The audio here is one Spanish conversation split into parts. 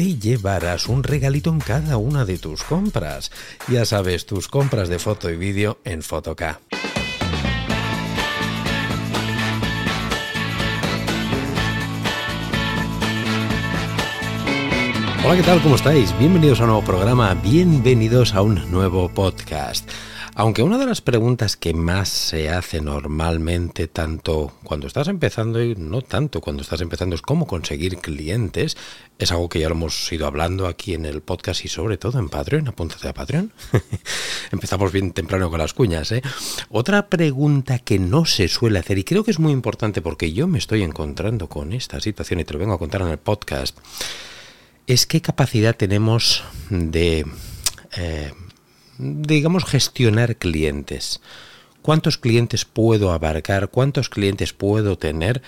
te llevarás un regalito en cada una de tus compras. Ya sabes, tus compras de foto y vídeo en Fotoca. Hola, ¿qué tal? ¿Cómo estáis? Bienvenidos a un nuevo programa, bienvenidos a un nuevo podcast. Aunque una de las preguntas que más se hace normalmente, tanto cuando estás empezando y no tanto cuando estás empezando, es cómo conseguir clientes, es algo que ya lo hemos ido hablando aquí en el podcast y sobre todo en Patreon, apúntate a Patreon. Empezamos bien temprano con las cuñas, ¿eh? Otra pregunta que no se suele hacer y creo que es muy importante porque yo me estoy encontrando con esta situación y te lo vengo a contar en el podcast, es qué capacidad tenemos de... Eh, digamos, gestionar clientes. ¿Cuántos clientes puedo abarcar? ¿Cuántos clientes puedo tener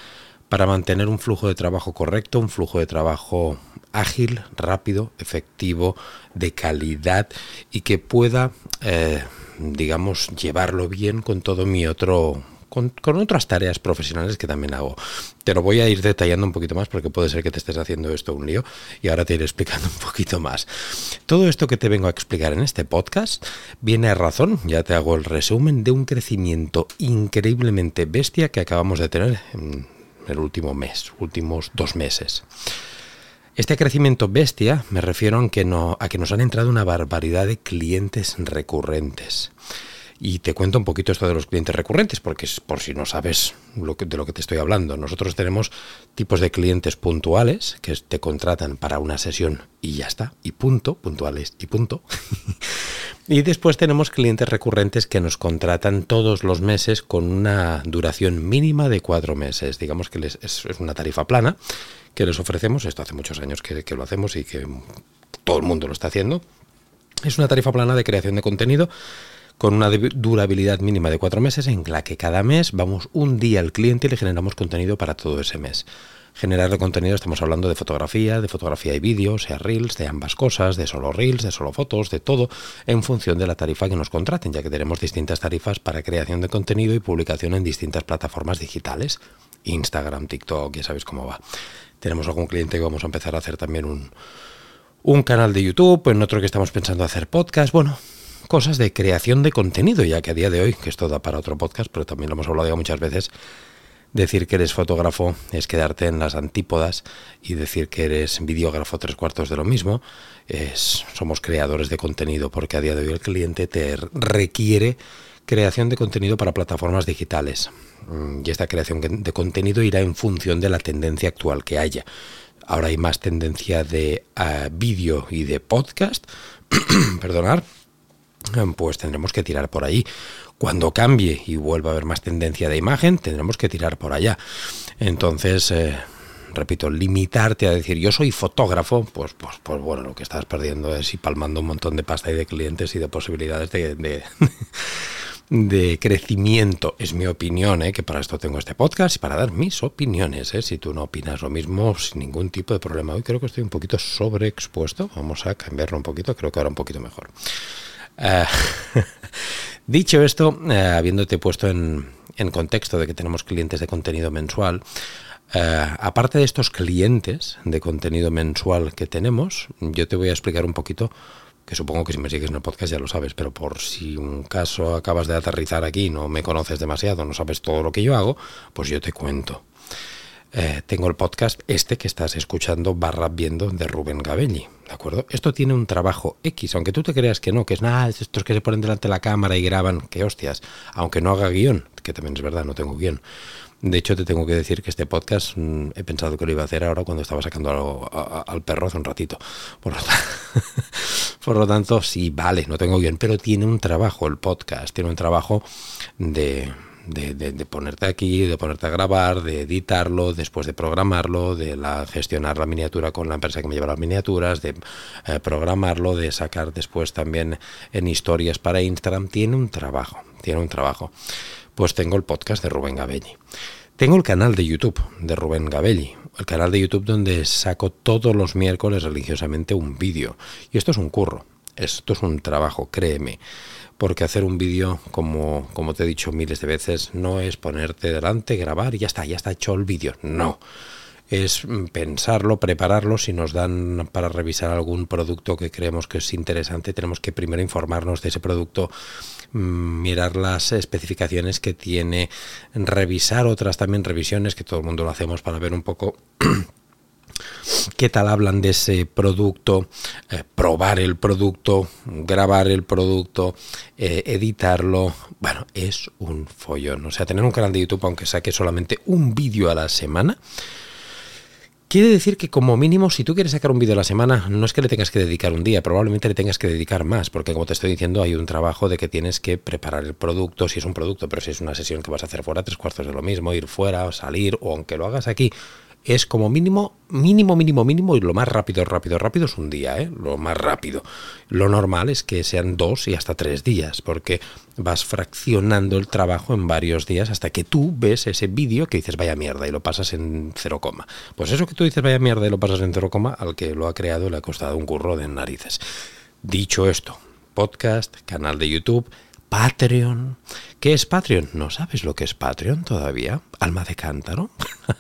para mantener un flujo de trabajo correcto, un flujo de trabajo ágil, rápido, efectivo, de calidad y que pueda, eh, digamos, llevarlo bien con todo mi otro con, otras tareas profesionales que también hago. Te lo voy a ir detallando un poquito más porque puede ser que te estés haciendo esto un lío y ahora te iré explicando un poquito más. Todo esto que te vengo a explicar en este podcast viene a razón, ya te hago el resumen, de un crecimiento increíblemente bestia que acabamos de tener en el último mes, últimos dos meses. Este crecimiento bestia me refiero a que, no, a que nos han entrado una barbaridad de clientes recurrentes. Y te cuento un poquito esto de los clientes recurrentes, porque es por si no sabes de lo que te estoy hablando. Nosotros tenemos tipos de clientes puntuales que te contratan para una sesión y ya está, y punto, puntuales y punto. y después tenemos clientes recurrentes que nos contratan todos los meses con una duración mínima de cuatro meses. Digamos que es, una tarifa plana que les ofrecemos. Esto hace muchos años que lo hacemos y que todo el mundo lo está haciendo. Es una tarifa plana de creación de contenido con una durabilidad mínima de cuatro meses en la que cada mes vamos un día al cliente y le generamos contenido para todo ese mes. Generar contenido estamos hablando de fotografía, de fotografía y vídeo, sea reels, de ambas cosas, de solo reels, de solo fotos, de todo, en función de la tarifa que nos contraten, ya que tenemos distintas tarifas para creación de contenido y publicación en distintas plataformas digitales. Instagram, TikTok, ya sabéis cómo va. Tenemos algún cliente que vamos a empezar a hacer también un, un canal de YouTube, en otro que estamos pensando hacer podcast. Bueno, cosas de creación de contenido, ya que a día de hoy, que esto da para otro podcast, pero también lo hemos hablado ya muchas veces, decir que eres fotógrafo es quedarte en las antípodas y decir que eres videógrafo tres cuartos de lo mismo. Es, somos creadores de contenido porque a día de hoy el cliente te requiere creación de contenido para plataformas digitales. Mm, y esta creación de contenido irá en función de la tendencia actual que haya. Ahora hay más tendencia de ah, vídeo y de podcast, perdonar, pues tendremos que tirar por ahí. Cuando cambie y vuelva a haber más tendencia de imagen, tendremos que tirar por allá. Entonces, eh, repito, limitarte a decir yo soy fotógrafo, pues, pues, pues bueno, lo que estás perdiendo es ir palmando un montón de pasta y de clientes y de posibilidades de, de, crecimiento. Es mi opinión, ¿eh? que para esto tengo este podcast y para dar mis opiniones. ¿eh? Si tú no opinas lo mismo, sin ningún tipo de problema. Hoy creo que estoy un poquito sobreexpuesto. Vamos a cambiarlo un poquito, creo que ahora un poquito mejor. Eh, dicho esto, eh, habiéndote puesto en, contexto de que tenemos clientes de contenido mensual, eh, aparte de estos clientes de contenido mensual que tenemos, yo te voy a explicar un poquito, que supongo que si me sigues en el podcast ya lo sabes, pero por si un caso acabas de aterrizar aquí, no me conoces demasiado, no sabes todo lo que yo hago, pues yo te cuento. Eh, tengo el podcast este que estás escuchando barra viendo de Rubén Gabelli, ¿de acuerdo? Esto tiene un trabajo X, aunque tú te creas que no, que es nada, estos que se ponen delante de la cámara y graban, que hostias, aunque no haga guion, que también es verdad, no tengo guion. De hecho, te tengo que decir que este podcast mm, he pensado que lo iba a hacer ahora cuando estaba sacando al perro hace un ratito. Por lo, por lo tanto, sí, vale, no tengo guion, pero tiene un trabajo el podcast, tiene un trabajo de, de, ponerte aquí, de ponerte a grabar, de editarlo, después de programarlo, de la, gestionar la miniatura con la empresa que me lleva las miniaturas, de eh, programarlo, de sacar después también en historias para Instagram. Tiene un trabajo, tiene un trabajo pues tengo el podcast de Rubén Gabelli. Tengo el canal de YouTube de Rubén Gabelli, el canal de YouTube donde saco todos los miércoles religiosamente un vídeo. Y esto es un curro, esto es un trabajo, créeme. Porque hacer un vídeo, como, como te he dicho miles de veces, no es ponerte delante, grabar y ya está, ya está hecho el vídeo. No es pensarlo, prepararlo. Si nos dan para revisar algún producto que creemos que es interesante, tenemos que primero informarnos de ese producto, mm, mirar las especificaciones que tiene, revisar otras también revisiones, que todo el mundo lo hacemos para ver un poco qué tal hablan de ese producto, eh, probar el producto, grabar el producto, eh, editarlo. Bueno, es un follón. O sea, tener un canal de YouTube, aunque saque solamente un vídeo a la semana, Quiere decir que como mínimo, si tú quieres sacar un vídeo a la semana, no es que le tengas que dedicar un día, probablemente le tengas que dedicar más, porque como te estoy diciendo, hay un trabajo de que tienes que preparar el producto, si es un producto, pero si es una sesión que vas a hacer fuera, tres cuartos de lo mismo, ir fuera, o salir, o aunque lo hagas aquí, es como mínimo, mínimo, mínimo, mínimo, y lo más rápido, rápido, rápido es un día, ¿eh? lo más rápido. Lo normal es que sean dos y hasta tres días, porque vas fraccionando el trabajo en varios días hasta que tú ves ese vídeo que dices vaya mierda y lo pasas en cero coma. Pues eso que tú dices vaya mierda y lo pasas en cero coma, al que lo ha creado le ha costado un curro de narices. Dicho esto, podcast, canal de YouTube, Patreon. ¿Qué es Patreon? ¿No sabes lo que es Patreon todavía? Alma de cántaro.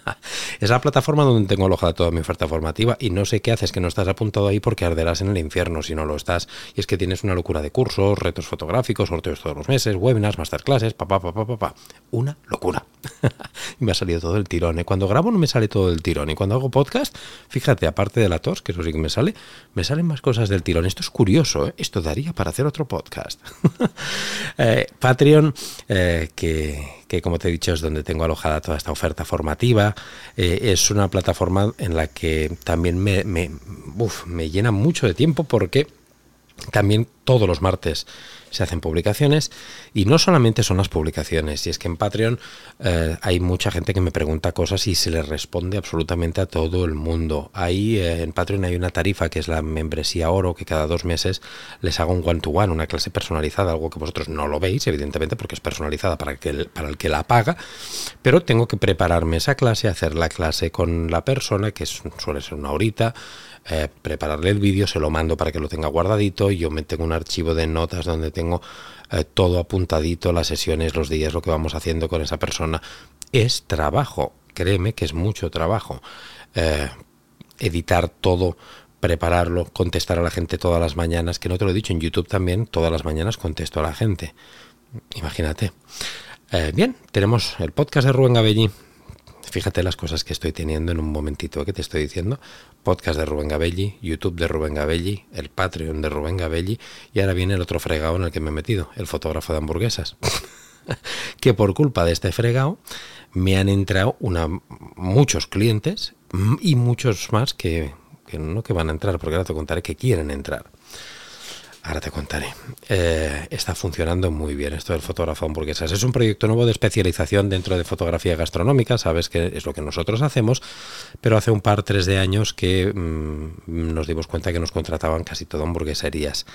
es la plataforma donde tengo alojada toda mi oferta formativa y no sé qué haces que no estás apuntado ahí porque arderás en el infierno si no lo estás. Y es que tienes una locura de cursos, retos fotográficos, sorteos todos los meses, webinars, masterclasses, papá, papá, papá. Una locura. me ha salido todo el tirón. ¿eh? Cuando grabo no me sale todo el tirón. Y cuando hago podcast, fíjate, aparte de la tos, que eso sí que me sale, me salen más cosas del tirón. Esto es curioso, ¿eh? Esto daría para hacer otro podcast. Eh, Patreon, eh, que, como te he dicho es donde tengo alojada toda esta oferta formativa, eh, es una plataforma en la que también me, me, me llena mucho de tiempo porque también todos los martes se hacen publicaciones y no solamente son las publicaciones, y es que en Patreon eh, hay mucha gente que me pregunta cosas y se le responde absolutamente a todo el mundo. Ahí eh, en Patreon hay una tarifa que es la membresía oro, que cada dos meses les hago un one-to-one, una clase personalizada, algo que vosotros no lo veis, evidentemente, porque es personalizada para, que para el que la paga, pero tengo que prepararme esa clase, hacer la clase con la persona, que suele ser una horita, eh, prepararle el vídeo, se lo mando para que lo tenga guardadito y yo me tengo un archivo de notas donde tengo eh, todo apuntadito, las sesiones, los días, lo que vamos haciendo con esa persona. Es trabajo, créeme que es mucho trabajo. Eh, editar todo, prepararlo, contestar a la gente todas las mañanas, que no te lo he dicho, en YouTube también todas las mañanas contesto a la gente. Imagínate. bien, tenemos el podcast de Rubén Gabelli, Fíjate las cosas que estoy teniendo en un momentito que te estoy diciendo. Podcast de Rubén Gabelli, YouTube de Rubén Gabelli, el Patreon de Rubén Gabelli y ahora viene el otro fregado en el que me he metido, el fotógrafo de hamburguesas. que por culpa de este fregado me han entrado muchos clientes y muchos más que, que no que van a entrar, porque ahora te contaré que quieren entrar. Ahora te contaré. Eh, está funcionando muy bien esto del fotógrafo hamburguesas. Es un proyecto nuevo de especialización dentro de fotografía gastronómica, sabes que es lo que nosotros hacemos, pero hace un par, tres de años que mm, nos dimos cuenta que nos contrataban casi todo hamburgueserías.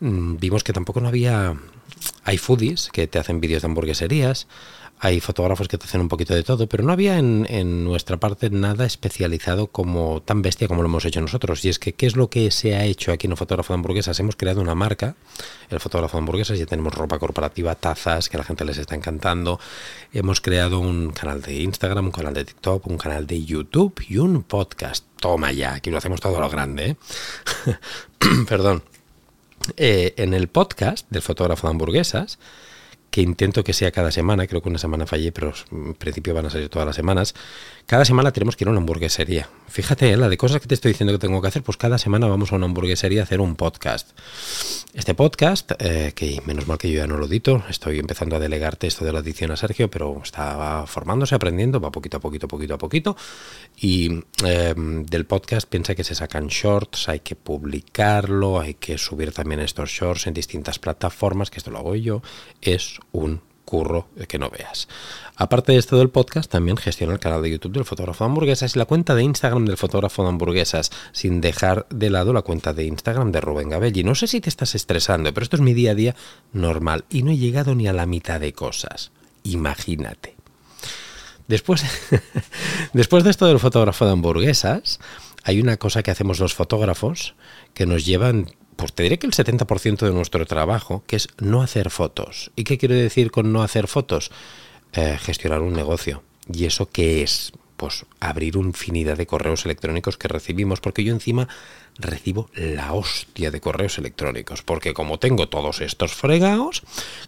Mm, vimos que tampoco no había... Hay foodies que te hacen vídeos de hamburgueserías, hay fotógrafos que te hacen un poquito de todo, pero no había en, nuestra parte nada especializado como tan bestia como lo hemos hecho nosotros. Y es que, ¿qué es lo que se ha hecho aquí en el fotógrafo de hamburguesas? Hemos creado una marca, el fotógrafo de hamburguesas, ya tenemos ropa corporativa, tazas, que a la gente les está encantando. Hemos creado un canal de Instagram, un canal de TikTok, un canal de YouTube y un podcast. Toma ya, aquí lo hacemos todo a lo grande. ¿eh? Perdón. Eh, en el podcast del fotógrafo de hamburguesas, que intento que sea cada semana, creo que una semana fallé, pero en principio van a salir todas las semanas. Cada semana tenemos que ir a una hamburguesería. Fíjate, ¿eh? la de cosas que te estoy diciendo que tengo que hacer, pues cada semana vamos a una hamburguesería a hacer un podcast. Este podcast, eh, que menos mal que yo ya no lo edito, estoy empezando a delegarte esto de la edición a Sergio, pero está formándose, aprendiendo, va poquito a poquito, poquito a poquito. Y eh, del podcast piensa que se sacan shorts, hay que publicarlo, hay que subir también estos shorts en distintas plataformas, que esto lo hago yo. Es un curro que no veas. Aparte de esto del podcast, también gestiona el canal de YouTube del fotógrafo de hamburguesas y la cuenta de Instagram del fotógrafo de hamburguesas, sin dejar de lado la cuenta de Instagram de Rubén Gabelli. No sé si te estás estresando, pero esto es mi día a día normal y no he llegado ni a la mitad de cosas. Imagínate. Después, después de esto del fotógrafo de hamburguesas, hay una cosa que hacemos los fotógrafos que nos llevan pues te diré que el 70% de nuestro trabajo, que es no hacer fotos. ¿Y qué quiero decir con no hacer fotos? Eh, gestionar un negocio. ¿Y eso qué es? Pues abrir infinidad de correos electrónicos que recibimos, porque yo encima recibo la hostia de correos electrónicos, porque como tengo todos estos fregados,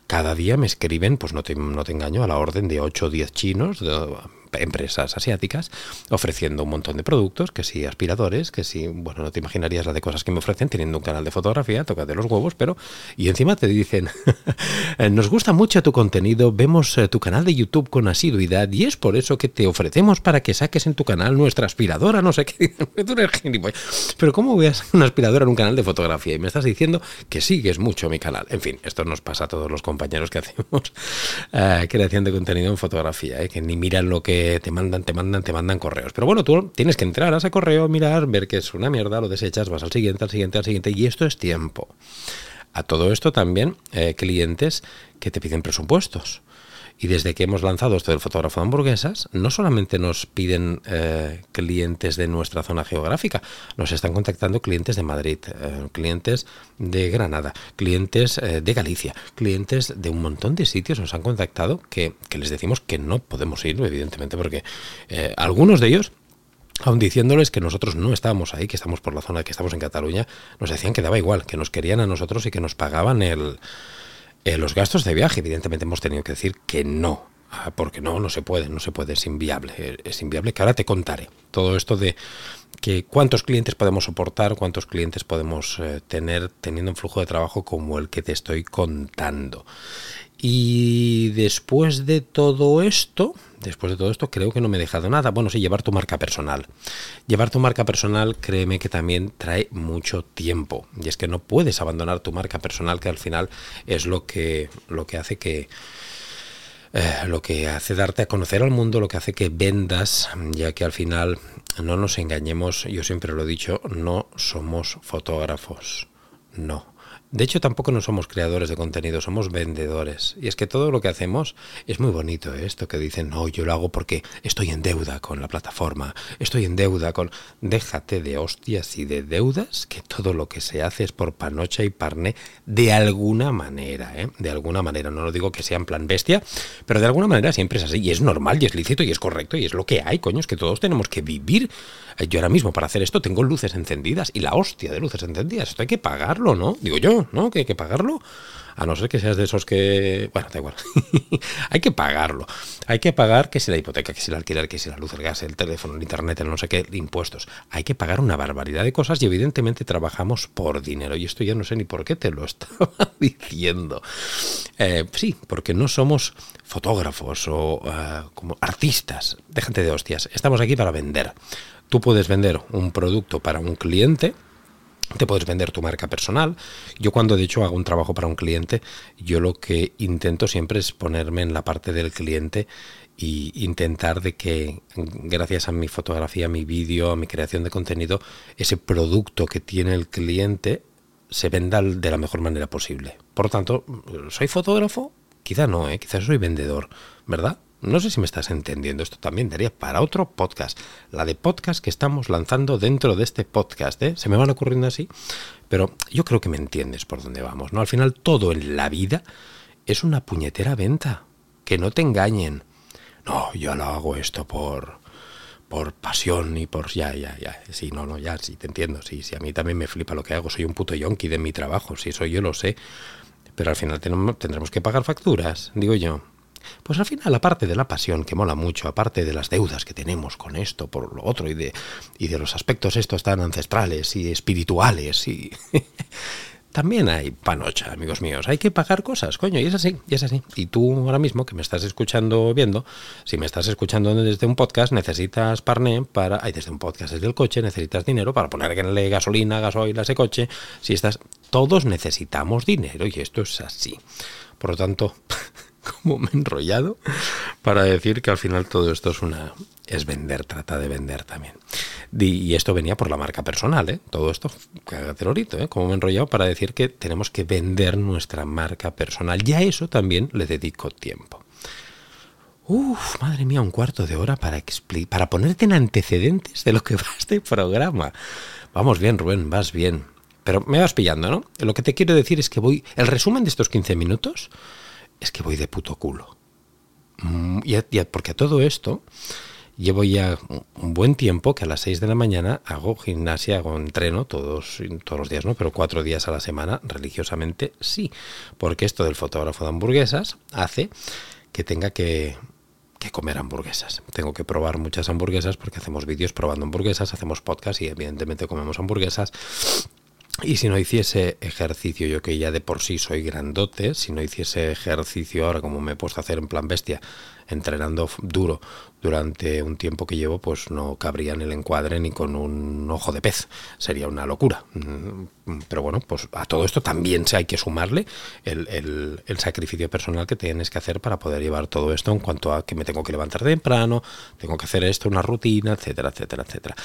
cada día me escriben, pues no te, no te engaño, a la orden de 8 o 10 chinos, de, empresas asiáticas ofreciendo un montón de productos, que si aspiradores, que si, bueno, no te imaginarías la de cosas que me ofrecen teniendo un canal de fotografía, toca de los huevos, pero, y encima te dicen, nos gusta mucho tu contenido, vemos eh, tu canal de YouTube con asiduidad y es por eso que te ofrecemos para que saques en tu canal nuestra aspiradora, no sé qué, eres Pero ¿cómo veas una aspiradora en un canal de fotografía? Y me estás diciendo que sigues mucho mi canal. En fin, esto nos pasa a todos los compañeros que hacemos eh, creación de contenido en fotografía, eh, que ni miran lo que te mandan, te mandan, te mandan correos. Pero bueno, tú tienes que entrar a ese correo, mirar, ver que es una mierda, lo desechas, vas al siguiente, al siguiente, al siguiente, y esto es tiempo. A todo esto también eh, clientes que te piden presupuestos. Y desde que hemos lanzado esto del fotógrafo de hamburguesas, no solamente nos piden eh, clientes de nuestra zona geográfica, nos están contactando clientes de Madrid, eh, clientes de Granada, clientes eh, de Galicia, clientes de un montón de sitios nos han contactado que, que les decimos que no podemos ir, evidentemente, porque algunos de ellos aun diciéndoles que nosotros no estábamos ahí, que estamos por la zona, que estamos en Cataluña, nos decían que daba igual, que nos querían a nosotros y que nos pagaban el, eh, los gastos de viaje, evidentemente hemos tenido que decir que no, ah, porque no, no se puede, no se puede, es inviable, es inviable, que ahora te contaré. Todo esto de que cuántos clientes podemos soportar, cuántos clientes podemos eh, tener teniendo un flujo de trabajo como el que te estoy contando. Y después de todo esto, después de todo esto, creo que no me he dejado nada. Bueno, sí, llevar tu marca personal. Llevar tu marca personal, créeme que también trae mucho tiempo. Y es que no puedes abandonar tu marca personal, que al final es lo que, lo que hace que. Eh, lo que hace darte a conocer al mundo, lo que hace que vendas, ya que al final, no nos engañemos, yo siempre lo he dicho, no somos fotógrafos. No, de hecho, tampoco no somos creadores de contenido, somos vendedores. Y es que todo lo que hacemos es muy bonito, ¿eh? esto que dicen, no, yo lo hago porque estoy en deuda con la plataforma, estoy en deuda con... Déjate de hostias y de deudas, que todo lo que se hace es por panocha y parné de alguna manera, ¿eh? De alguna manera, no lo digo que sea en plan bestia, pero de alguna manera siempre es así, y es normal, y es lícito, y es correcto, y es lo que hay, coño, es que todos tenemos que vivir. Yo ahora mismo para hacer esto tengo luces encendidas, y la hostia de luces encendidas, esto hay que pagarlo, ¿no? Digo yo. Que hay que pagarlo. A no ser que seas de esos que... Bueno, da igual. hay que pagarlo. Hay que pagar que si la hipoteca, que si el alquiler, que si la luz, el gas, el teléfono, el internet, el no sé qué, impuestos. Hay que pagar una barbaridad de cosas y evidentemente trabajamos por dinero. Y esto ya no sé ni por qué te lo estaba diciendo. Eh, sí, porque no somos fotógrafos o eh, como artistas. Déjate de hostias. Estamos aquí para vender. Tú puedes vender un producto para un cliente te puedes vender tu marca personal. Yo cuando de hecho hago un trabajo para un cliente, yo lo que intento siempre es ponerme en la parte del cliente e intentar de que gracias a mi fotografía, a mi vídeo, a mi creación de contenido, ese producto que tiene el cliente se venda de la mejor manera posible. Por lo tanto, ¿soy fotógrafo? Quizá no, ¿eh? quizás soy vendedor, ¿verdad? No sé si me estás entendiendo, esto también daría para otro podcast, la de podcast que estamos lanzando dentro de este podcast, ¿eh? Se me van ocurriendo así, pero yo creo que me entiendes por dónde vamos, ¿no? Al final todo en la vida es una puñetera venta, que no te engañen. No, yo lo hago esto por por pasión y por ya, ya, ya, sí, no, no, ya, sí, te entiendo, sí, sí, a mí también me flipa lo que hago, soy un puto yonki de mi trabajo, sí, eso yo lo sé, pero al final tendremos que pagar facturas, digo yo. Pues al final, aparte de la pasión, que mola mucho, aparte de las deudas que tenemos con esto, por lo otro, y de, y de los aspectos estos tan ancestrales y espirituales, y también hay panocha, amigos míos. Hay que pagar cosas, coño, y es así, y es así. Y tú ahora mismo que me estás escuchando viendo, si me estás escuchando desde un podcast, necesitas parné para. Hay desde un podcast, desde el coche, necesitas dinero para ponerle gasolina, gasoil a ese coche. Si estás. Todos necesitamos dinero y esto es así. Por lo tanto. como me he enrollado para decir que al final todo esto es una es vender, trata de vender también. Y esto venía por la marca personal, ¿eh? Todo esto, cágate ¿eh? Como me he enrollado para decir que tenemos que vender nuestra marca personal. Y a eso también le dedico tiempo. Uf, madre mía, un cuarto de hora para, para ponerte en antecedentes de lo que va este programa. Vamos bien, Rubén, vas bien. Pero me vas pillando, ¿no? Lo que te quiero decir es que voy... El resumen de estos 15 minutos es que voy de puto culo. Mm, y, porque a todo esto llevo ya un buen tiempo que a las 6 de la mañana hago gimnasia, hago entreno todos, todos los días, ¿no? Pero cuatro días a la semana, religiosamente, sí. Porque esto del fotógrafo de hamburguesas hace que tenga que, que comer hamburguesas. Tengo que probar muchas hamburguesas porque hacemos vídeos probando hamburguesas, hacemos podcast y evidentemente comemos hamburguesas. Y si no hiciese ejercicio, yo que ya de por sí soy grandote, si no hiciese ejercicio ahora como me he puesto a hacer en plan bestia, entrenando duro durante un tiempo que llevo, pues no cabría en el encuadre ni con un ojo de pez. Sería una locura. Mm, pero bueno, pues a todo esto también hay que sumarle el, el, el sacrificio personal que tienes que hacer para poder llevar todo esto en cuanto a que me tengo que levantar temprano, tengo que hacer esto, una rutina, etcétera, etcétera, etcétera.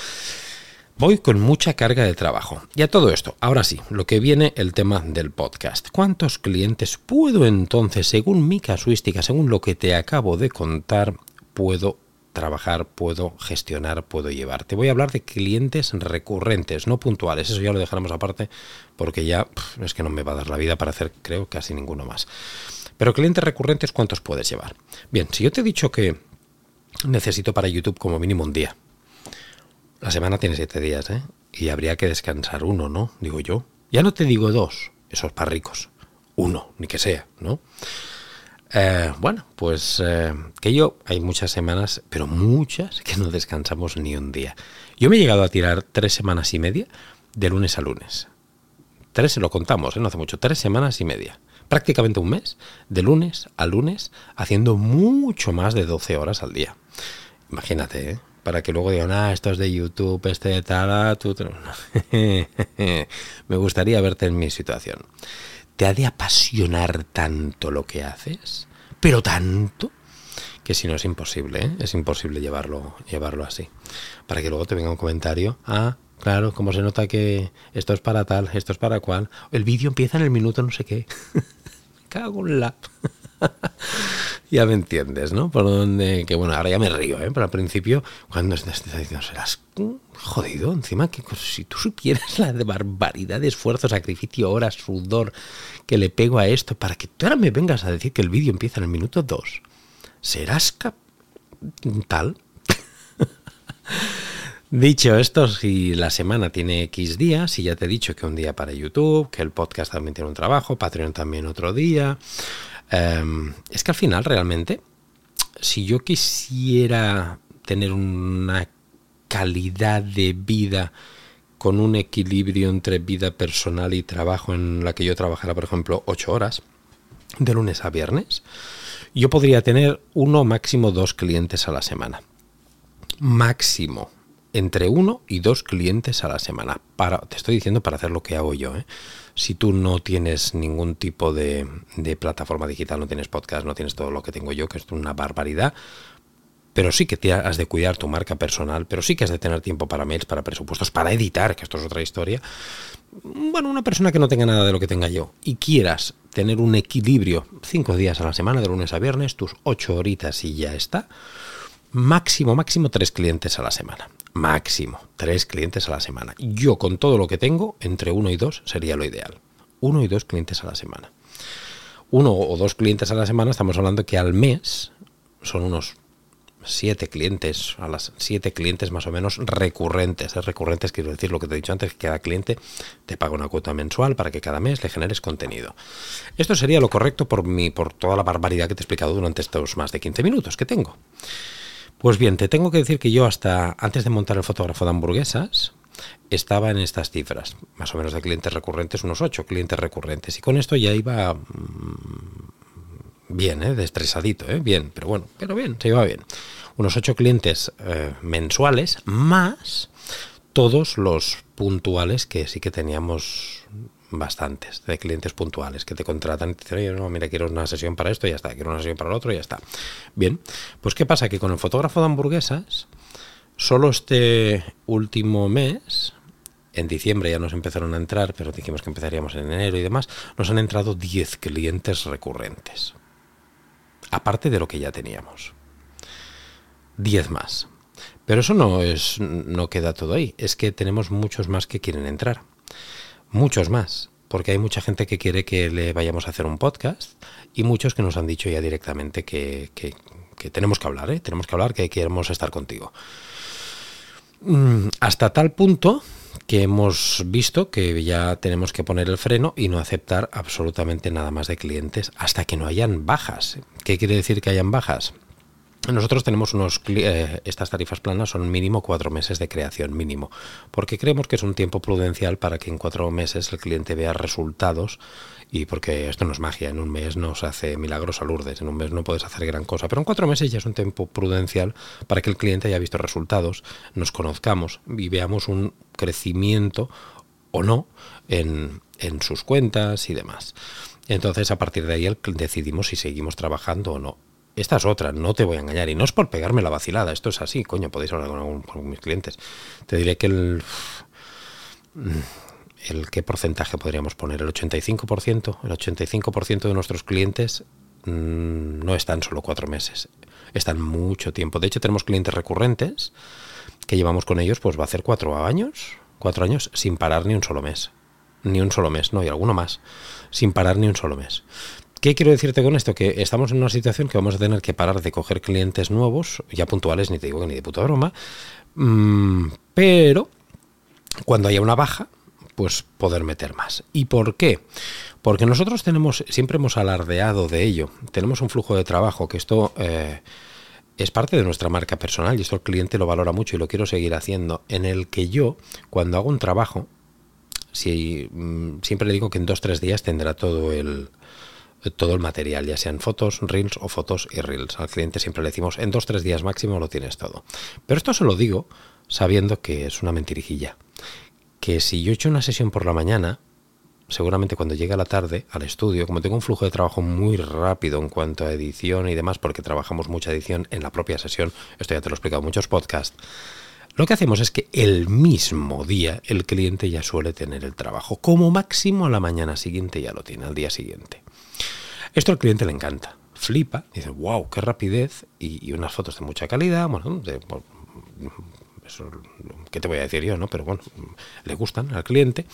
Voy con mucha carga de trabajo. Y a todo esto, ahora sí, lo que viene el tema del podcast. ¿Cuántos clientes puedo entonces, según mi casuística, según lo que te acabo de contar, puedo trabajar, puedo gestionar, puedo llevar? Te voy a hablar de clientes recurrentes, no puntuales. Eso ya lo dejaremos aparte porque ya es que no me va a dar la vida para hacer, creo, casi ninguno más. Pero clientes recurrentes, ¿cuántos puedes llevar? Bien, si yo te he dicho que necesito para YouTube como mínimo un día, la semana tiene siete días, ¿eh? Y habría que descansar uno, ¿no? Digo yo. Ya no te digo dos, esos para ricos. Uno, ni que sea, ¿no? Eh, bueno, pues eh, que yo hay muchas semanas, pero muchas, que no descansamos ni un día. Yo me he llegado a tirar tres semanas y media de lunes a lunes. Tres se lo contamos, ¿eh? no hace mucho, tres semanas y media. Prácticamente un mes, de lunes a lunes, haciendo mucho más de 12 horas al día. Imagínate, ¿eh? Para que luego digan, ah, esto es de YouTube, este de tal, ah, tú... Me gustaría verte en mi situación. ¿Te ha de apasionar tanto lo que haces? Pero tanto que si no es imposible, ¿eh? es imposible llevarlo, llevarlo así. Para que luego te venga un comentario, ah, claro, como se nota que esto es para tal, esto es para cual. El vídeo empieza en el minuto no sé qué. Cago en la... ya me entiendes, ¿no? Por donde, que bueno, ahora ya me río, ¿eh? Pero al principio, cuando estás diciendo, serás jodido, encima, que si tú supieras la de barbaridad de esfuerzo, sacrificio, horas, sudor que le pego a esto, para que tú ahora me vengas a decir que el vídeo empieza en el minuto 2, serás cap tal. Dicho esto, si la semana tiene X días, y ya te he dicho que un día para YouTube, que el podcast también tiene un trabajo, Patreon también otro día, Em, es que al final realmente, si yo quisiera tener una calidad de vida con un equilibrio entre vida personal y trabajo en la que yo trabajara, por ejemplo, ocho horas, de lunes a viernes, yo podría tener uno, máximo dos clientes a la semana. Máximo entre uno y dos clientes a la semana. Para, te estoy diciendo para hacer lo que hago yo. ¿eh? Si tú no tienes ningún tipo de, plataforma digital, no tienes podcast, no tienes todo lo que tengo yo, que es una barbaridad, pero sí que te has de cuidar tu marca personal, pero sí que has de tener tiempo para mails, para presupuestos, para editar, que esto es otra historia. Bueno, una persona que no tenga nada de lo que tenga yo y quieras tener un equilibrio cinco días a la semana, de lunes a viernes, tus ocho horitas y ya está, máximo, máximo tres clientes a la semana máximo, tres clientes a la semana. Yo con todo lo que tengo, entre uno y dos sería lo ideal. Uno y dos clientes a la semana. Uno o dos clientes a la semana, estamos hablando que al mes son unos siete clientes, a las siete clientes más o menos recurrentes. Recurrentes quiero decir lo que te he dicho antes, que cada cliente te paga una cuota mensual para que cada mes le generes contenido. Esto sería lo correcto por, mi, por toda la barbaridad que te he explicado durante estos más de 15 minutos que tengo. Pues bien, te tengo que decir que yo hasta antes de montar el fotógrafo de hamburguesas, estaba en estas cifras, más o menos de clientes recurrentes, unos ocho clientes recurrentes. Y con esto ya iba mm, bien, ¿eh? destresadito, ¿eh? bien, pero bueno, pero bien, se iba bien. Unos ocho clientes eh, mensuales más todos los puntuales que sí que teníamos bastantes de clientes puntuales que te contratan y te dicen, oye, no, mira, quiero una sesión para esto y ya está, quiero una sesión para el otro y ya está. Bien, pues ¿qué pasa? Que con el fotógrafo de hamburguesas, solo este último mes, en diciembre ya nos empezaron a entrar, pero dijimos que empezaríamos en enero y demás, nos han entrado 10 clientes recurrentes aparte de lo que ya teníamos. 10 más. Pero eso no es no queda todo ahí, es que tenemos muchos más que quieren entrar. Muchos más, porque hay mucha gente que quiere que le vayamos a hacer un podcast y muchos que nos han dicho ya directamente que, tenemos que hablar, ¿eh? tenemos que hablar, que queremos estar contigo. Mm, hasta tal punto que hemos visto que ya tenemos que poner el freno y no aceptar absolutamente nada más de clientes hasta que no hayan bajas. ¿Qué quiere decir que hayan bajas? Nosotros tenemos unos eh, estas tarifas planas son mínimo cuatro meses de creación mínimo, porque creemos que es un tiempo prudencial para que en cuatro meses el cliente vea resultados y porque esto no es magia, en un mes no se hace milagros a Lourdes, en un mes no puedes hacer gran cosa, pero en cuatro meses ya es un tiempo prudencial para que el cliente haya visto resultados, nos conozcamos y veamos un crecimiento o no en, en sus cuentas y demás. Entonces, a partir de ahí decidimos si seguimos trabajando o no. Esta es otra, no te voy a engañar. Y no es por pegarme la vacilada, esto es así, coño, podéis hablar con, algún, con mis clientes. Te diré que el... el ¿Qué porcentaje podríamos poner? ¿El 85%? El 85% de nuestros clientes mm, no están solo cuatro meses, están mucho tiempo. De hecho, tenemos clientes recurrentes que llevamos con ellos, pues va a hacer cuatro años, cuatro años sin parar ni un solo mes. Ni un solo mes, no, y alguno más, sin parar ni un solo mes. ¿Qué quiero decirte con esto? Que estamos en una situación que vamos a tener que parar de coger clientes nuevos, ya puntuales, ni te digo que ni de puta broma, mm, pero cuando haya una baja, pues poder meter más. ¿Y por qué? Porque nosotros tenemos, siempre hemos alardeado de ello, tenemos un flujo de trabajo que esto eh, es parte de nuestra marca personal y esto el cliente lo valora mucho y lo quiero seguir haciendo, en el que yo, cuando hago un trabajo, mm, siempre le digo que en dos, tres días tendrá todo el, todo el material, ya sean fotos, reels o fotos y reels. Al cliente siempre le decimos, en dos, tres días máximo lo tienes todo. Pero esto se lo digo sabiendo que es una mentirijilla. Que si yo he hecho una sesión por la mañana, seguramente cuando llegue a la tarde al estudio, como tengo un flujo de trabajo muy rápido en cuanto a edición y demás, porque trabajamos mucha edición en la propia sesión, esto ya te lo he explicado en muchos podcasts, lo que hacemos es que el mismo día el cliente ya suele tener el trabajo. Como máximo a la mañana siguiente ya lo tiene, al día siguiente. Esto al cliente le encanta, flipa, dice, wow, qué rapidez y, unas fotos de mucha calidad, bueno, ¿qué te voy a decir yo? no Pero bueno, le gustan al cliente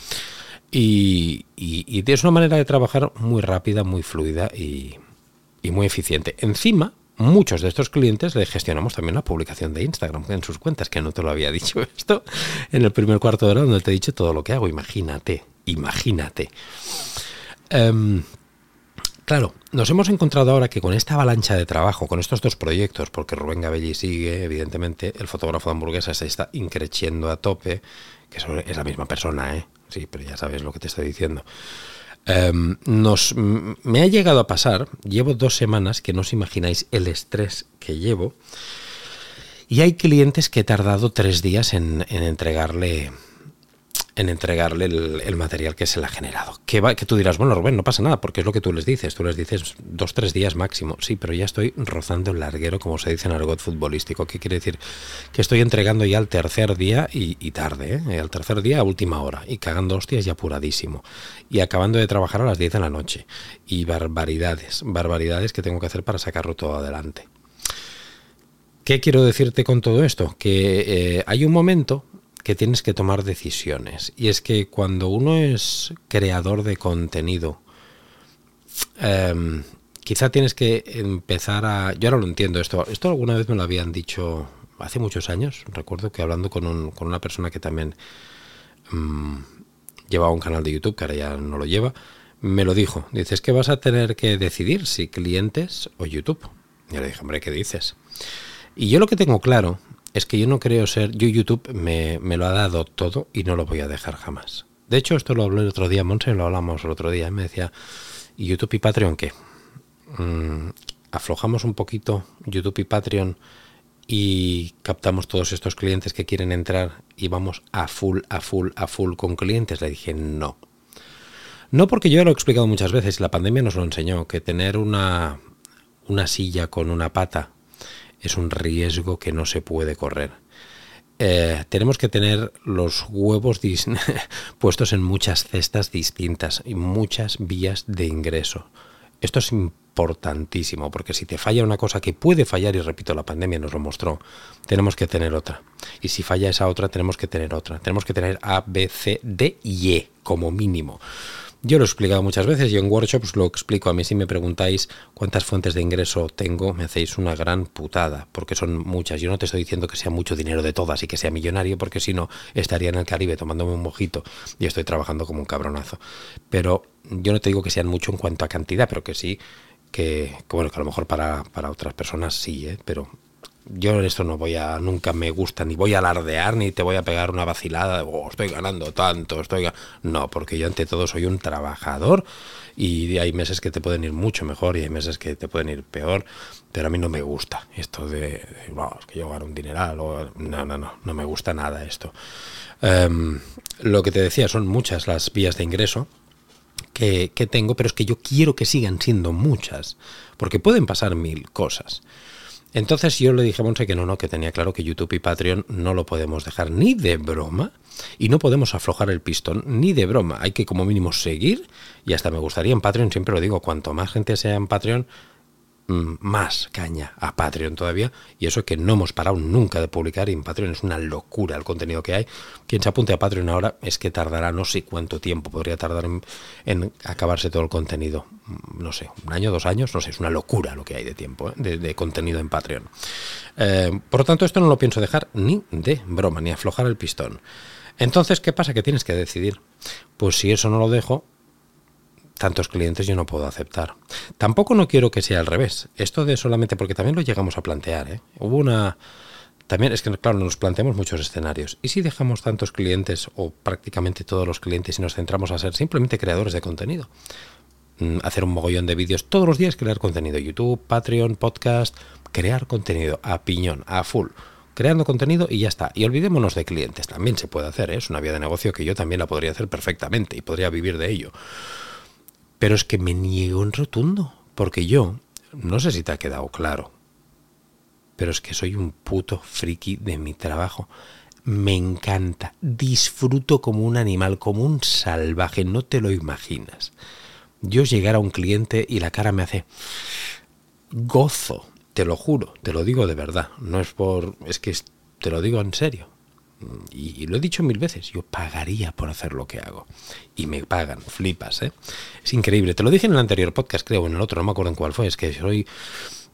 y, es una manera de trabajar muy rápida, muy fluida y, y muy eficiente. Encima, muchos de estos clientes le gestionamos también la publicación de Instagram en sus cuentas, que no te lo había dicho esto en el primer cuarto de hora donde te he dicho todo lo que hago. Imagínate, imagínate. Em, Claro, nos hemos encontrado ahora que con esta avalancha de trabajo, con estos dos proyectos, porque Rubén Gabelli sigue, evidentemente, el fotógrafo de hamburguesas se está increciendo a tope, que es la misma persona, ¿eh? Sí, pero ya sabes lo que te estoy diciendo. Em, nos, me ha llegado a pasar, llevo dos semanas que no os imagináis el estrés que llevo, y hay clientes que he tardado tres días en entregarle en entregarle el, material que se le ha generado. Que, va, que tú dirás, bueno, Rubén, no pasa nada, porque es lo que tú les dices. Tú les dices dos, tres días máximo. Sí, pero ya estoy rozando el larguero, como se dice en argot futbolístico. ¿Qué quiere decir? Que estoy entregando ya al tercer día y, tarde, ¿eh? al tercer día a última hora, y cagando hostias ya apuradísimo. Y acabando de trabajar a las 10 de la noche. Y barbaridades, barbaridades que tengo que hacer para sacarlo todo adelante. ¿Qué quiero decirte con todo esto? Que eh, hay un momento que tienes que tomar decisiones. Y es que cuando uno es creador de contenido, em, quizá tienes que empezar a... Yo ahora lo entiendo esto. Esto alguna vez me lo habían dicho hace muchos años. Recuerdo que hablando con, un, con una persona que también mmm, llevaba un canal de YouTube, que ahora ya no lo lleva, me lo dijo. Dices que vas a tener que decidir si clientes o YouTube. Y le dije, hombre, ¿qué dices? Y yo lo que tengo claro es que yo no creo ser... Yo YouTube me, me lo ha dado todo y no lo voy a dejar jamás. De hecho, esto lo hablé el otro día, Monse, lo hablamos el otro día. Y me decía, ¿y YouTube y Patreon qué? Mm, aflojamos un poquito YouTube y Patreon y captamos todos estos clientes que quieren entrar y vamos a full, a full, a full con clientes. Le dije no. No porque yo lo he explicado muchas veces, la pandemia nos lo enseñó, que tener una, una silla con una pata es un riesgo que no se puede correr. Eh, tenemos que tener los huevos puestos en muchas cestas distintas y muchas vías de ingreso. Esto es importantísimo, porque si te falla una cosa que puede fallar, y repito, la pandemia nos lo mostró, tenemos que tener otra. Y si falla esa otra, tenemos que tener otra. Tenemos que tener A, B, C, D y E como mínimo. Yo lo he explicado muchas veces y en workshops lo explico. A mí si me preguntáis cuántas fuentes de ingreso tengo, me hacéis una gran putada, porque son muchas. Yo no te estoy diciendo que sea mucho dinero de todas y que sea millonario, porque si no, estaría en el Caribe tomándome un mojito y estoy trabajando como un cabronazo. Pero yo no te digo que sean mucho en cuanto a cantidad, pero que sí, que, bueno, que a lo mejor para, para otras personas sí, ¿eh? pero yo en esto no voy a, nunca me gusta, ni voy a alardear, ni te voy a pegar una vacilada de, oh, estoy ganando tanto, estoy No, porque yo ante todo soy un trabajador y hay meses que te pueden ir mucho mejor y hay meses que te pueden ir peor, pero a mí no me gusta esto de, que yo gano un dineral, no, no, no, no me gusta nada esto. Em, lo que te decía, son muchas las vías de ingreso, que, que, tengo, pero es que yo quiero que sigan siendo muchas, porque pueden pasar mil cosas. Entonces yo le dije a Monse que no, no, que tenía claro que YouTube y Patreon no lo podemos dejar ni de broma y no podemos aflojar el pistón ni de broma. Hay que como mínimo seguir y hasta me gustaría en Patreon, siempre lo digo, cuanto más gente sea en Patreon, más caña a Patreon todavía y eso que no hemos parado nunca de publicar y en Patreon es una locura el contenido que hay. Quien se apunte a Patreon ahora es que tardará no sé cuánto tiempo, podría tardar en, acabarse todo el contenido. Mm, no sé, un año, dos años, no sé, es una locura lo que hay de tiempo, ¿eh? de, contenido en Patreon. Eh, por lo tanto, esto no lo pienso dejar ni de broma, ni aflojar el pistón. Entonces, ¿qué pasa? Que tienes que decidir. Pues si eso no lo dejo, tantos clientes yo no puedo aceptar. Tampoco no quiero que sea al revés. Esto de solamente, porque también lo llegamos a plantear, ¿eh? Hubo una... También es que, claro, nos planteamos muchos escenarios. ¿Y si dejamos tantos clientes o prácticamente todos los clientes y nos centramos a ser simplemente creadores de contenido? Mm, hacer un mogollón de vídeos todos los días, crear contenido. YouTube, Patreon, podcast, crear contenido a piñón, a full creando contenido y ya está. Y olvidémonos de clientes, también se puede hacer, ¿eh? es una vía de negocio que yo también la podría hacer perfectamente y podría vivir de ello. Pero es que me niego en rotundo, porque yo, no sé si te ha quedado claro, pero es que soy un puto friki de mi trabajo. Me encanta, disfruto como un animal, como un salvaje, no te lo imaginas. Yo llegar a un cliente y la cara me hace gozo, te lo juro, te lo digo de verdad, no es por, es que te lo digo en serio y, lo he dicho mil veces, yo pagaría por hacer lo que hago. Y me pagan, flipas, ¿eh? Es increíble. Te lo dije en el anterior podcast, creo, en el otro, no me acuerdo en cuál fue. Es que soy...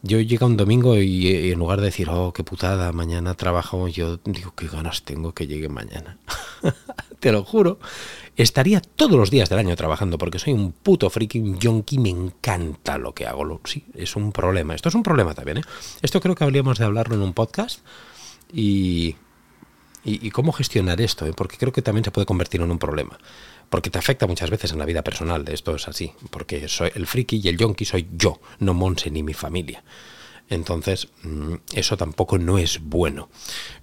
Yo llego un domingo y, en lugar de decir, oh, qué putada, mañana trabajo, yo digo, qué ganas tengo que llegue mañana. Te lo juro. Estaría todos los días del año trabajando porque soy un puto freaking yonki, me encanta lo que hago. Sí, es un problema. Esto es un problema también, ¿eh? Esto creo que habríamos de hablarlo en un podcast y, y, cómo gestionar esto, ¿eh? porque creo que también se puede convertir en un problema. Porque te afecta muchas veces en la vida personal, esto es así, porque soy el friki y el yonki soy yo, no Monse ni mi familia. Entonces, mm, eso tampoco no es bueno.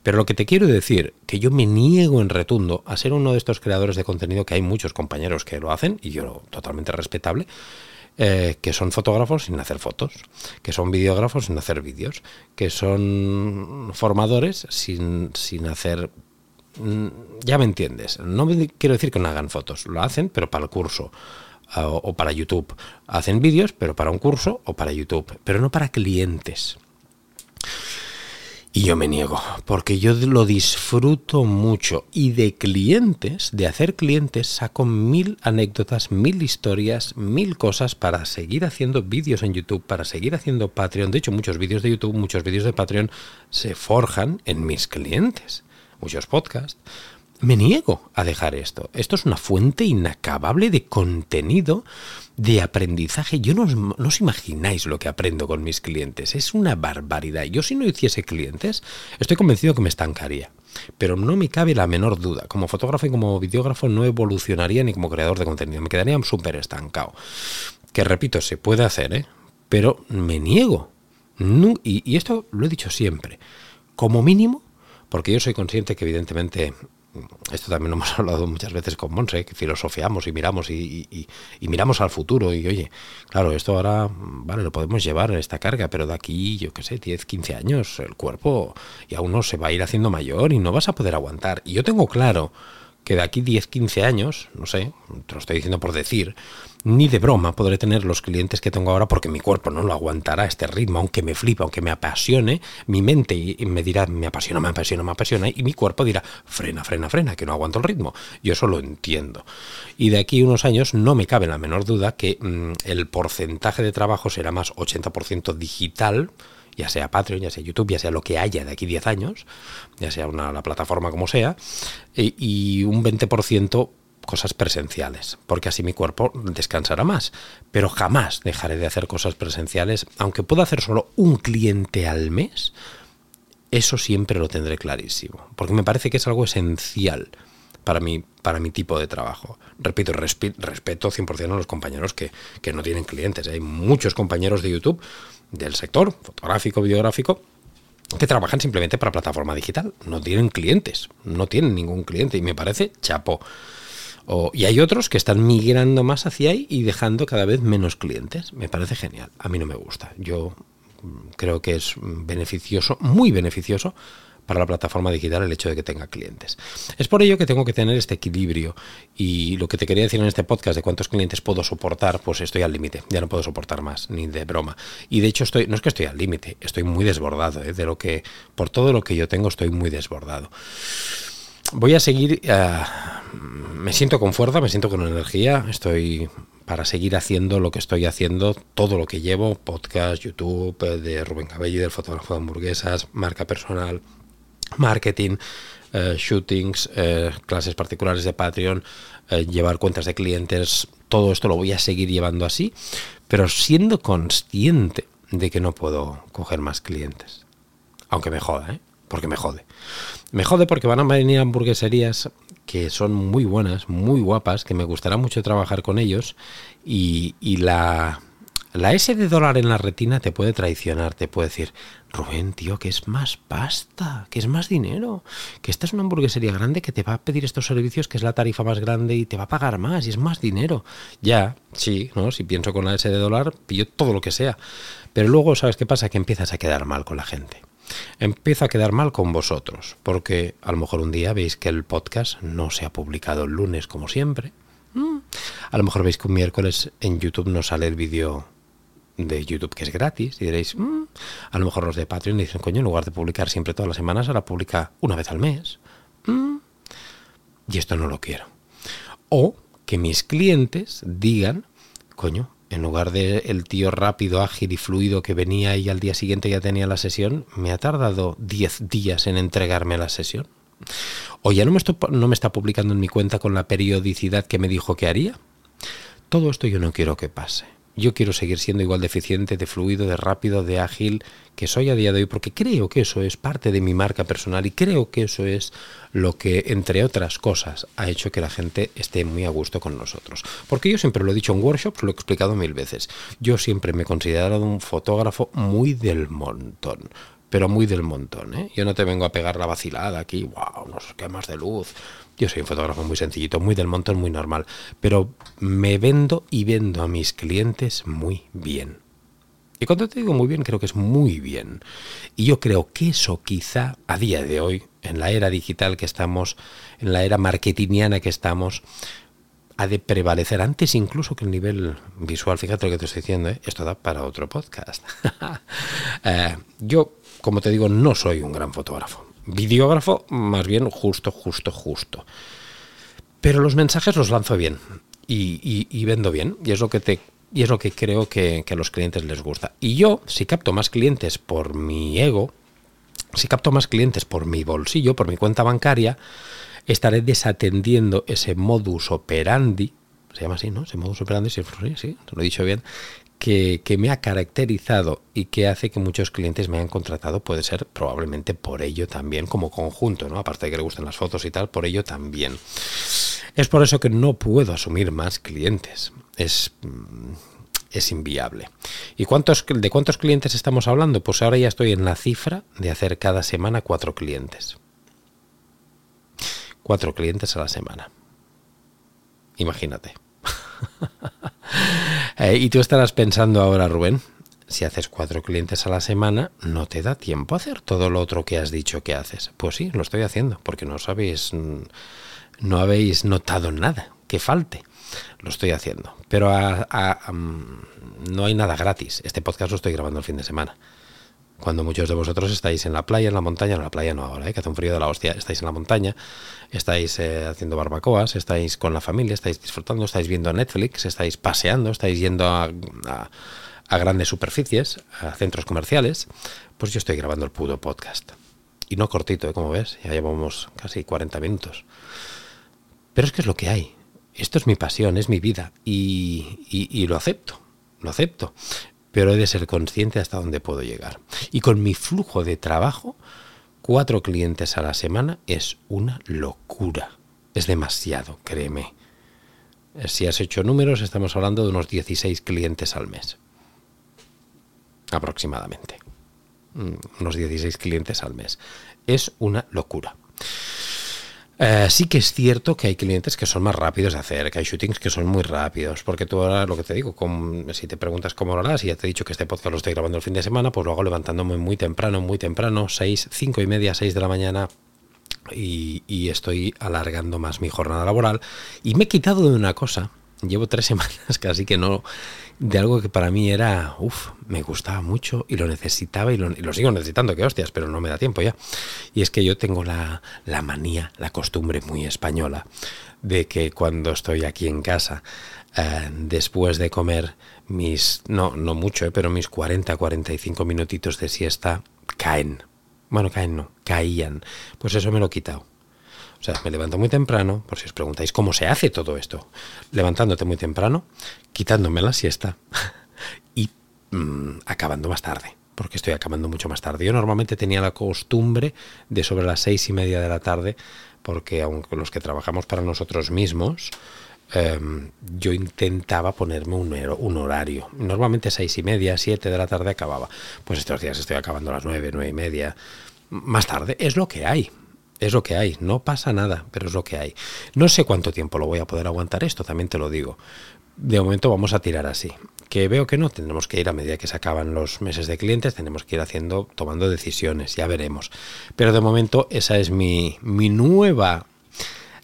Pero lo que te quiero decir, que yo me niego en retundo a ser uno de estos creadores de contenido, que hay muchos compañeros que lo hacen, y yo totalmente respetable, eh, que son fotógrafos sin hacer fotos, que son videógrafos sin hacer vídeos, que son formadores sin, sin hacer... Mm, ya me entiendes, no quiero decir que no hagan fotos, lo hacen, pero para el curso o, para YouTube. Hacen vídeos, pero para un curso o para YouTube, pero no para clientes. Y yo me niego, porque yo lo disfruto mucho. Y de clientes, de hacer clientes, saco mil anécdotas, mil historias, mil cosas para seguir haciendo vídeos en YouTube, para seguir haciendo Patreon. De hecho, muchos vídeos de YouTube, muchos vídeos de Patreon se forjan en mis clientes. Muchos podcasts. Me niego a dejar esto. Esto es una fuente inacabable de contenido de aprendizaje. Yo no, os imagináis lo que aprendo con mis clientes. Es una barbaridad. Yo si no hiciese clientes, estoy convencido que me estancaría. Pero no me cabe la menor duda. Como fotógrafo y como videógrafo no evolucionaría ni como creador de contenido. Me quedaría súper estancado. Que repito, se puede hacer, ¿eh? Pero me niego. y, y esto lo he dicho siempre. Como mínimo, porque yo soy consciente que evidentemente esto también lo hemos hablado muchas veces con Monse, que filosofiamos y miramos y, miramos al futuro y oye, claro, esto ahora, vale, lo podemos llevar en esta carga, pero de aquí, yo qué sé, 10, 15 años, el cuerpo y a uno se va a ir haciendo mayor y no vas a poder aguantar. Y yo tengo claro que de aquí 10, 15 años, no sé, te lo estoy diciendo por decir, ni de broma podré tener los clientes que tengo ahora porque mi cuerpo no lo aguantará este ritmo, aunque me flipa, aunque me apasione, mi mente me dirá, me apasiona, me apasiona, me apasiona, y mi cuerpo dirá, frena, frena, frena, que no aguanto el ritmo. Yo eso lo entiendo. Y de aquí unos años no me cabe la menor duda que mm, el porcentaje de trabajo será más 80% digital, ya sea Patreon, ya sea YouTube, ya sea lo que haya de aquí 10 años, ya sea una, la plataforma como sea, y, un 20% cosas presenciales, porque así mi cuerpo descansará más. Pero jamás dejaré de hacer cosas presenciales, aunque pueda hacer solo un cliente al mes, eso siempre lo tendré clarísimo, porque me parece que es algo esencial para mi, para mi tipo de trabajo. Repito, respeto 100% a los compañeros que, que no tienen clientes. Hay muchos compañeros de YouTube del sector fotográfico, videográfico, que trabajan simplemente para plataforma digital. No tienen clientes, no tienen ningún cliente y me parece chapo. y hay otros que están migrando más hacia ahí y dejando cada vez menos clientes. Me parece genial. A mí no me gusta. Yo mm, creo que es beneficioso, muy beneficioso para la plataforma digital el hecho de que tenga clientes. Es por ello que tengo que tener este equilibrio y lo que te quería decir en este podcast de cuántos clientes puedo soportar, pues estoy al límite, ya no puedo soportar más, ni de broma. Y de hecho estoy, no es que estoy al límite, estoy muy desbordado, ¿eh? de lo que, por todo lo que yo tengo estoy muy desbordado. Voy a seguir, eh, me siento con fuerza, me siento con energía, estoy para seguir haciendo lo que estoy haciendo, todo lo que llevo, podcast, YouTube, de Rubén Cabello, del fotógrafo de hamburguesas, marca personal, marketing, eh, shootings, eh, clases particulares de Patreon, eh, llevar cuentas de clientes, todo esto lo voy a seguir llevando así, pero siendo consciente de que no puedo coger más clientes. Aunque me joda, ¿eh? Porque me jode. Me jode porque van a venir hamburgueserías que son muy buenas, muy guapas, que me gustará mucho trabajar con ellos y, y la, la S de dólar en la retina te puede traicionar, te puede decir, Rubén, tío, que es más pasta, que es más dinero, que esta es una hamburguesería grande que te va a pedir estos servicios, que es la tarifa más grande y te va a pagar más y es más dinero. Ya, sí, ¿no? Si pienso con la S de dólar, pillo todo lo que sea. Pero luego, ¿sabes qué pasa? Que empiezas a quedar mal con la gente. Empiezo a quedar mal con vosotros, porque a lo mejor un día veis que el podcast no se ha publicado el lunes como siempre. Mm. A lo mejor veis que un miércoles en YouTube no sale el vídeo de YouTube que es gratis y diréis, mm, a lo mejor los de Patreon dicen, coño, en lugar de publicar siempre todas las semanas, ahora publica una vez al mes. Mm, y esto no lo quiero. O que mis clientes digan, coño, en lugar de el tío rápido, ágil y fluido que venía y al día siguiente ya tenía la sesión, me ha tardado 10 días en entregarme la sesión. O ya no me, no me está publicando en mi cuenta con la periodicidad que me dijo que haría. Todo esto yo no quiero que pase yo quiero seguir siendo igual de eficiente, de fluido, de rápido, de ágil que soy a día de hoy, porque creo que eso es parte de mi marca personal y creo que eso es lo que, entre otras cosas, ha hecho que la gente esté muy a gusto con nosotros. Porque yo siempre lo he dicho en workshops, lo he explicado mil veces. Yo siempre me he considerado un fotógrafo muy del montón pero muy del montón. ¿eh? Yo no te vengo a pegar la vacilada aquí, wow, no sé qué más de luz. Yo soy un fotógrafo muy sencillito, muy del montón, muy normal, pero me vendo y vendo a mis clientes muy bien. Y cuando te digo muy bien, creo que es muy bien. Y yo creo que eso quizá a día de hoy, en la era digital que estamos, en la era marketingiana que estamos, ha de prevalecer antes incluso que el nivel visual. Fíjate lo que te estoy diciendo, ¿eh? esto da para otro podcast. Eh, yo, como te digo, no soy un gran fotógrafo. Videógrafo, más bien justo, justo, justo. Pero los mensajes los lanzo bien y, vendo bien. Y es lo que te y es lo que creo que, a los clientes les gusta. Y yo, si capto más clientes por mi ego, si capto más clientes por mi bolsillo, por mi cuenta bancaria, estaré desatendiendo ese modus operandi, se llama así, ¿no? Ese modus operandi, sí, sí, lo he dicho bien, que, me ha caracterizado y que hace que muchos clientes me hayan contratado, puede ser probablemente por ello también, como conjunto, ¿no? Aparte de que le gusten las fotos y tal, por ello también. Es por eso que no puedo asumir más clientes. Es, mm, es inviable. ¿Y cuántos, de cuántos clientes estamos hablando? Pues ahora ya estoy en la cifra de hacer cada semana cuatro clientes cuatro clientes a la semana. Imagínate. Eh, y tú estarás pensando ahora, Rubén, si haces cuatro clientes a la semana, no te da tiempo a hacer todo lo otro que has dicho que haces. Pues sí, lo estoy haciendo, porque no sabéis, no habéis notado nada que falte. Lo estoy haciendo. Pero no hay nada gratis. Este podcast lo estoy grabando el fin de semana cuando muchos de vosotros estáis en la playa, en la montaña, en la playa no ahora, ¿eh? que hace un frío de la hostia, estáis en la montaña, estáis eh, haciendo barbacoas, estáis con la familia, estáis disfrutando, estáis viendo Netflix, estáis paseando, estáis yendo a, grandes superficies, a centros comerciales, pues yo estoy grabando el pudo podcast. Y no cortito, ¿eh? como ves, ya llevamos casi 40 minutos. Pero es que es lo que hay. Esto es mi pasión, es mi vida y lo acepto, lo acepto pero he de ser consciente hasta dónde puedo llegar. Y con mi flujo de trabajo, cuatro clientes a la semana es una locura. Es demasiado, créeme. Si has hecho números, estamos hablando de unos 16 clientes al mes. Aproximadamente. Mm, unos 16 clientes al mes. Es una locura. Eh, sí que es cierto que hay clientes que son más rápidos de hacer, que hay shootings que son muy rápidos, porque tú ahora lo que te digo, si te preguntas cómo lo harás, y ya te he dicho que este podcast lo estoy grabando el fin de semana, pues lo hago levantándome muy temprano, muy temprano, 6, 5 y media, 6 de la mañana, y, y estoy alargando más mi jornada laboral. Y me he quitado de una cosa, llevo tres semanas casi que no de algo que para mí era, uff, me gustaba mucho y lo necesitaba y lo, sigo necesitando, que hostias, pero no me da tiempo ya. Y es que yo tengo la, la manía, la costumbre muy española de que cuando estoy aquí en casa, eh, después de comer mis, no, no mucho, eh, pero mis 40, 45 minutitos de siesta, caen. Bueno, caen no, caían. Pues eso me lo he quitado o sea, me levanto muy temprano, por si os preguntáis cómo se hace todo esto. Levantándote muy temprano, quitándome la siesta y mm, acabando más tarde, porque estoy acabando mucho más tarde. Yo normalmente tenía la costumbre de sobre las seis y media de la tarde, porque aunque los que trabajamos para nosotros mismos, em, yo intentaba ponerme un, un, horario. Normalmente seis y media, siete de la tarde acababa. Pues estos días estoy acabando a las nueve, nueve y media. Más tarde es lo que hay. Es lo que hay, no pasa nada, pero es lo que hay. No sé cuánto tiempo lo voy a poder aguantar esto, también te lo digo. De momento vamos a tirar así. Que veo que no, tendremos que ir a medida que se acaban los meses de clientes, tenemos que ir haciendo, tomando decisiones, ya veremos. Pero de momento esa es mi, mi nueva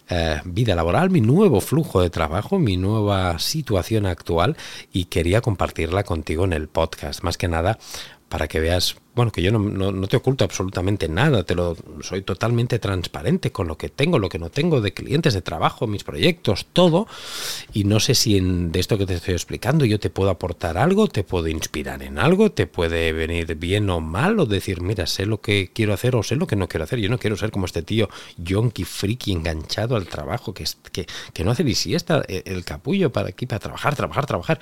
eh, vida laboral, mi nuevo flujo de trabajo, mi nueva situación actual y quería compartirla contigo en el podcast. Más que nada para que veas, bueno, que yo no, te oculto absolutamente nada, te lo soy totalmente transparente con lo que tengo, lo que no tengo, de clientes, de trabajo, mis proyectos, todo. Y no sé si en, de esto que te estoy explicando yo te puedo aportar algo, te puedo inspirar en algo, te puede venir bien o mal, o decir, mira, sé lo que quiero hacer o sé lo que no quiero hacer. Yo no quiero ser como este tío yonky, friki, enganchado al trabajo, que, que, que no hace ni siesta el, el capullo para aquí, para trabajar, trabajar, trabajar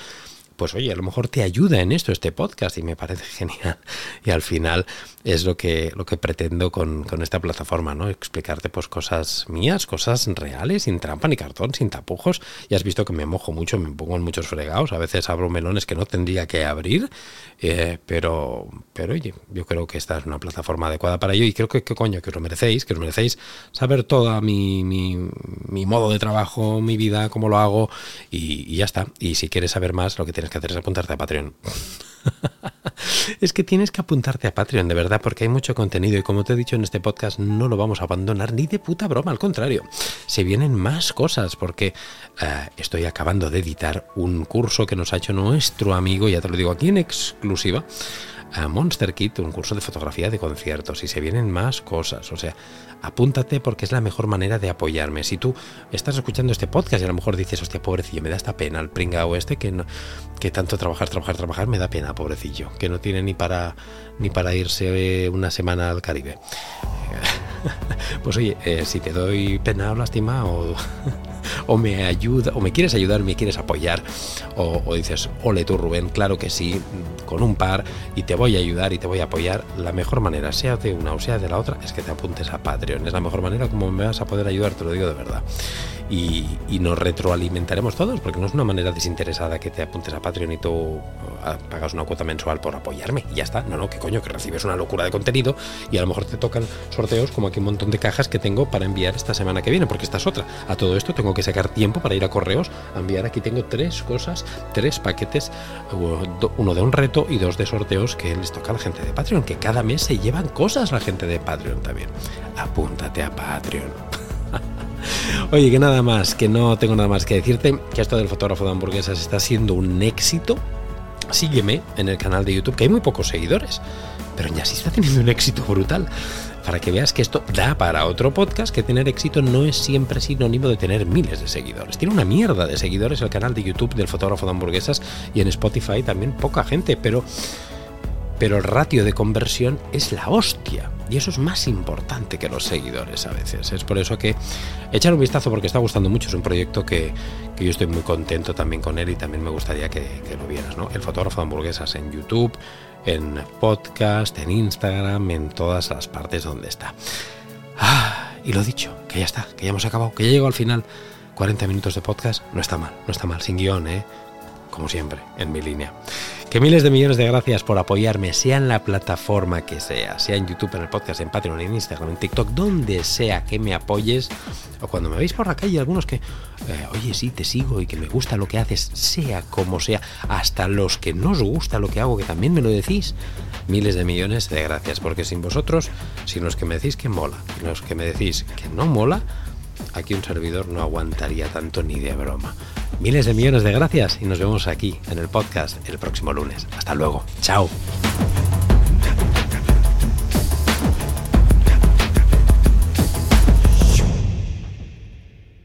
pues oye, a lo mejor te ayuda en esto este podcast y me parece genial. Y al final es lo que, lo que pretendo con, esta plataforma, ¿no? Explicarte pues cosas mías, cosas reales, sin trampa ni cartón, sin tapujos. Y has visto que me mojo mucho, me pongo en muchos fregados, a veces abro melones que no tendría que abrir, eh, pero, pero oye, yo creo que esta es una plataforma adecuada para ello y creo que, coño, que os lo merecéis, que os merecéis saber toda mi, mi, modo de trabajo, mi vida, cómo lo hago y, y ya está. Y si quieres saber más, lo que tienes que hacer es apuntarte a Patreon. es que tienes que apuntarte a Patreon, de verdad, porque hay mucho contenido y como te he dicho en este podcast, no lo vamos a abandonar ni de puta broma, al contrario. Se vienen más cosas porque eh, estoy acabando de editar un curso que nos ha hecho nuestro amigo, ya te lo digo aquí en exclusiva, a Monster Kit, un curso de fotografía de conciertos y se vienen más cosas. O sea, apúntate porque es la mejor manera de apoyarme. Si tú estás escuchando este podcast y a lo mejor dices, hostia, pobrecillo, me da esta pena el pringao este que, no, que tanto trabajar, trabajar, trabajar, me da pena, pobrecillo, que no tiene ni para, ni para irse una semana al Caribe. Pues oye, eh, si te doy pena o lástima o o me ayuda, o me quieres ayudar, me quieres apoyar, o, dices, ole tú Rubén, claro que sí, con un par, y te voy a ayudar y te voy a apoyar, la mejor manera, sea de una o sea de la otra, es que te apuntes a Patreon. Es la mejor manera como me vas a poder ayudar, te lo digo de verdad. Y, nos retroalimentaremos todos, porque no es una manera desinteresada que te apuntes a Patreon y tú ah, pagas una cuota mensual por apoyarme. Y ya está. No, no, que coño, que recibes una locura de contenido y a lo mejor te tocan sorteos como aquí un montón de cajas que tengo para enviar esta semana que viene, porque esta es otra. A todo esto tengo que sacar tiempo para ir a correos a enviar. Aquí tengo tres cosas, tres paquetes, uno de un reto y dos de sorteos que les toca a la gente de Patreon, que cada mes se llevan cosas la gente de Patreon también. Apúntate a Patreon. Oye, que nada más, que no tengo nada más que decirte, que esto del fotógrafo de hamburguesas está siendo un éxito. Sígueme en el canal de YouTube, que hay muy pocos seguidores, pero ya sí está teniendo un éxito brutal para que veas que esto da para otro podcast, que tener éxito no es siempre sinónimo de tener miles de seguidores. Tiene una mierda de seguidores el canal de YouTube del fotógrafo de hamburguesas y en Spotify también poca gente, pero pero el ratio de conversión es la hostia. Y eso es más importante que los seguidores a veces. Es por eso que echar un vistazo porque está gustando mucho. Es un proyecto que, yo estoy muy contento también con él y también me gustaría que, que lo vieras. ¿no? El fotógrafo de hamburguesas en YouTube, en podcast, en Instagram, en todas las partes donde está. Ah, y lo dicho, que ya está, que ya hemos acabado, que ya llegó al final. 40 minutos de podcast, no está mal, no está mal, sin guion, ¿eh? Como siempre, en mi línea. Que miles de millones de gracias por apoyarme, sea en la plataforma que sea, sea en YouTube, en el podcast, en Patreon, en Instagram, en TikTok, donde sea que me apoyes, o cuando me veis por la calle, algunos que, eh, oye, sí, te sigo y que me gusta lo que haces, sea como sea, hasta los que no os gusta lo que hago, que también me lo decís, miles de millones de gracias, porque sin vosotros, sin los que me decís que mola, y los que me decís que no mola, aquí un servidor no aguantaría tanto ni de broma. Miles de millones de gracias y nos vemos aquí en el podcast el próximo lunes. Hasta luego. Chao.